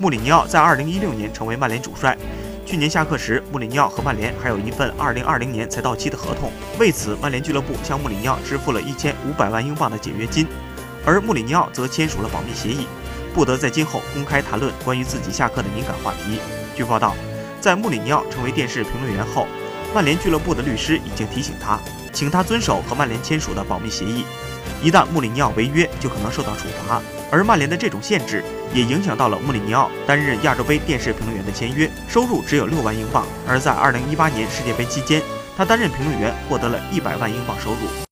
穆里尼奥在2016年成为曼联主帅。去年下课时，穆里尼奥和曼联还有一份2020年才到期的合同。为此，曼联俱乐部向穆里尼奥支付了一千五百万英镑的解约金，而穆里尼奥则签署了保密协议，不得在今后公开谈论关于自己下课的敏感话题。据报道，在穆里尼奥成为电视评论员后，曼联俱乐部的律师已经提醒他，请他遵守和曼联签署的保密协议。一旦穆里尼奥违约，就可能受到处罚。而曼联的这种限制也影响到了穆里尼奥担任亚洲杯电视评论员的签约，收入只有六万英镑。而在二零一八年世界杯期间，他担任评论员获得了一百万英镑收入。